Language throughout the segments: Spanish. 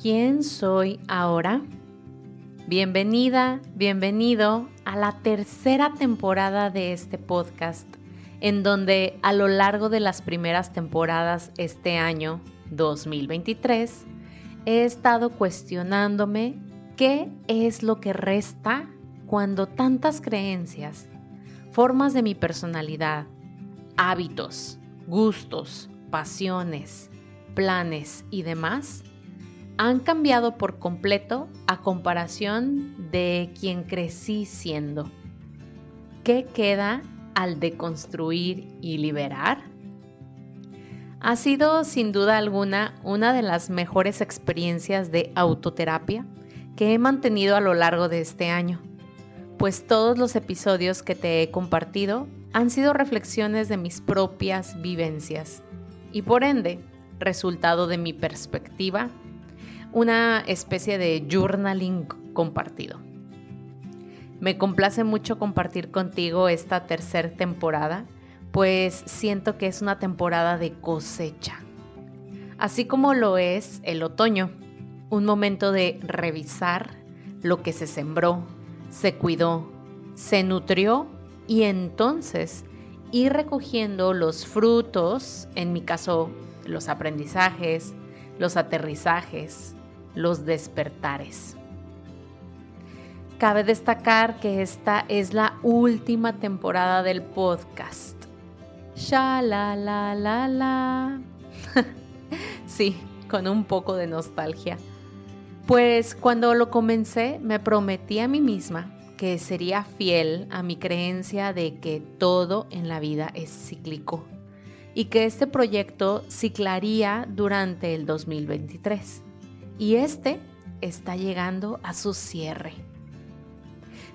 ¿Quién soy ahora? Bienvenida, bienvenido a la tercera temporada de este podcast, en donde a lo largo de las primeras temporadas este año 2023 he estado cuestionándome qué es lo que resta cuando tantas creencias, formas de mi personalidad, hábitos, gustos, pasiones, planes y demás han cambiado por completo a comparación de quien crecí siendo. ¿Qué queda al deconstruir y liberar? Ha sido sin duda alguna una de las mejores experiencias de autoterapia que he mantenido a lo largo de este año, pues todos los episodios que te he compartido han sido reflexiones de mis propias vivencias y por ende resultado de mi perspectiva una especie de journaling compartido. Me complace mucho compartir contigo esta tercera temporada, pues siento que es una temporada de cosecha, así como lo es el otoño, un momento de revisar lo que se sembró, se cuidó, se nutrió y entonces ir recogiendo los frutos, en mi caso los aprendizajes, los aterrizajes, los despertares. Cabe destacar que esta es la última temporada del podcast. Sha la la la la. sí, con un poco de nostalgia. Pues cuando lo comencé me prometí a mí misma que sería fiel a mi creencia de que todo en la vida es cíclico y que este proyecto ciclaría durante el 2023 y este está llegando a su cierre.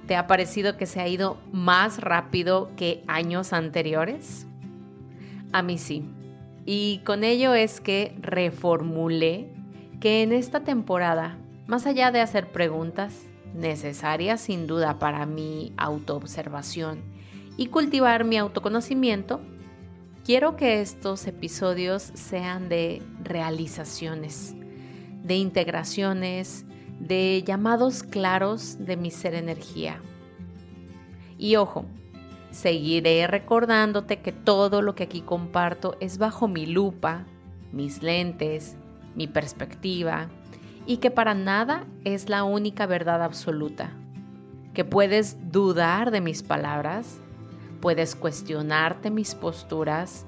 ¿Te ha parecido que se ha ido más rápido que años anteriores? A mí sí. Y con ello es que reformulé que en esta temporada, más allá de hacer preguntas necesarias sin duda para mi autoobservación y cultivar mi autoconocimiento, quiero que estos episodios sean de realizaciones, de integraciones, de llamados claros de mi ser energía. Y ojo, seguiré recordándote que todo lo que aquí comparto es bajo mi lupa, mis lentes, mi perspectiva, y que para nada es la única verdad absoluta, que puedes dudar de mis palabras, puedes cuestionarte mis posturas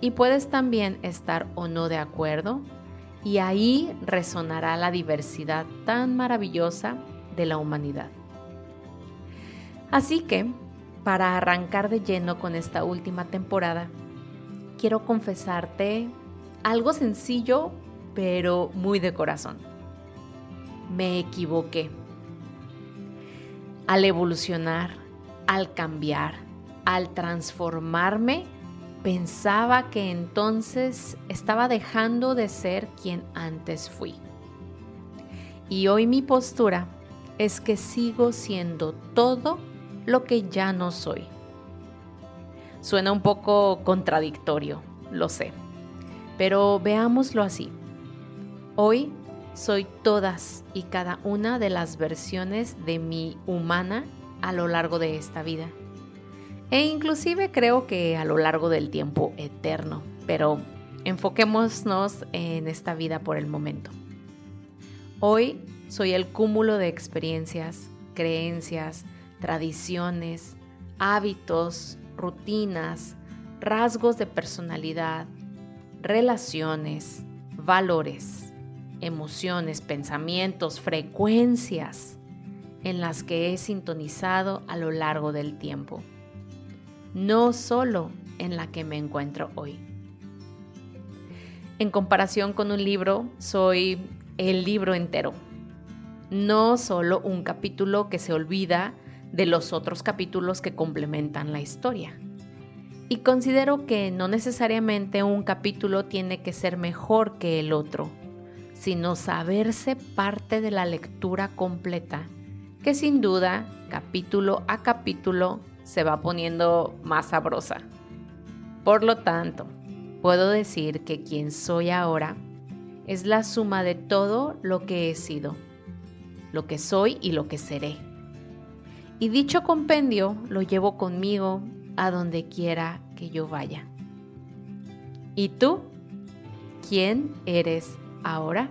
y puedes también estar o no de acuerdo y ahí resonará la diversidad tan maravillosa de la humanidad. Así que, para arrancar de lleno con esta última temporada, quiero confesarte algo sencillo, pero muy de corazón. Me equivoqué. Al evolucionar, al cambiar, al transformarme, Pensaba que entonces estaba dejando de ser quien antes fui. Y hoy mi postura es que sigo siendo todo lo que ya no soy. Suena un poco contradictorio, lo sé, pero veámoslo así. Hoy soy todas y cada una de las versiones de mi humana a lo largo de esta vida e inclusive creo que a lo largo del tiempo eterno, pero enfoquémonos en esta vida por el momento. Hoy soy el cúmulo de experiencias, creencias, tradiciones, hábitos, rutinas, rasgos de personalidad, relaciones, valores, emociones, pensamientos, frecuencias en las que he sintonizado a lo largo del tiempo no solo en la que me encuentro hoy. En comparación con un libro, soy el libro entero, no solo un capítulo que se olvida de los otros capítulos que complementan la historia. Y considero que no necesariamente un capítulo tiene que ser mejor que el otro, sino saberse parte de la lectura completa, que sin duda, capítulo a capítulo, se va poniendo más sabrosa. Por lo tanto, puedo decir que quien soy ahora es la suma de todo lo que he sido, lo que soy y lo que seré. Y dicho compendio lo llevo conmigo a donde quiera que yo vaya. ¿Y tú? ¿Quién eres ahora?